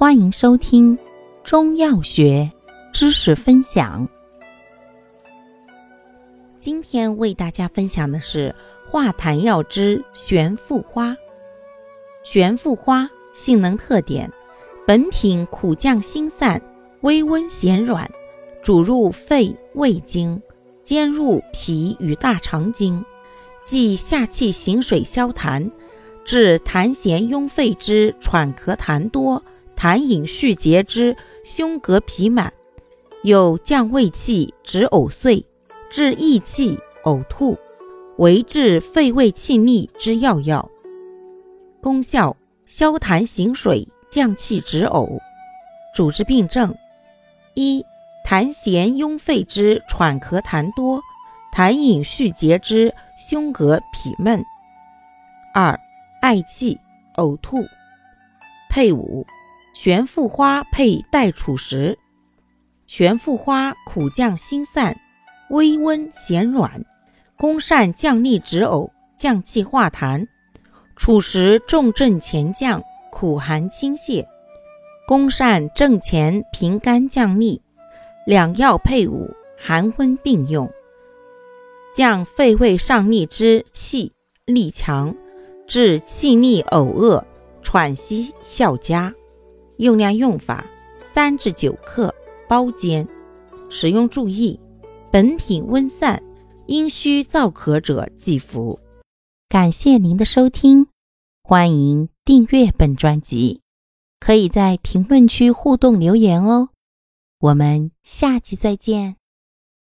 欢迎收听中药学知识分享。今天为大家分享的是化痰药之玄附花。玄附花性能特点：本品苦降心散，微温咸软，主入肺胃经，兼入脾与大肠经，即下气行水消痰，治痰涎壅肺之喘咳痰多。痰饮蓄结之胸膈痞满，有降胃气、止呕碎、治益气、呕吐，为治肺胃气逆之要药。功效：消痰行水，降气止呕。主治病症：一、痰涎壅肺之喘咳痰多，痰饮蓄结之胸膈痞闷；二、嗳气、呕吐。配伍。玄附花配代楚石。玄附花苦降心散，微温咸软，功善降逆止呕，降气化痰；楚石重症前降，苦寒清泻，功善正前平肝降逆。两药配伍，寒温并用，降肺胃上逆之气，力强，治气逆呕恶，喘息效佳。用量用法：三至九克，包煎。使用注意：本品温散，阴虚燥咳者忌服。感谢您的收听，欢迎订阅本专辑，可以在评论区互动留言哦。我们下期再见。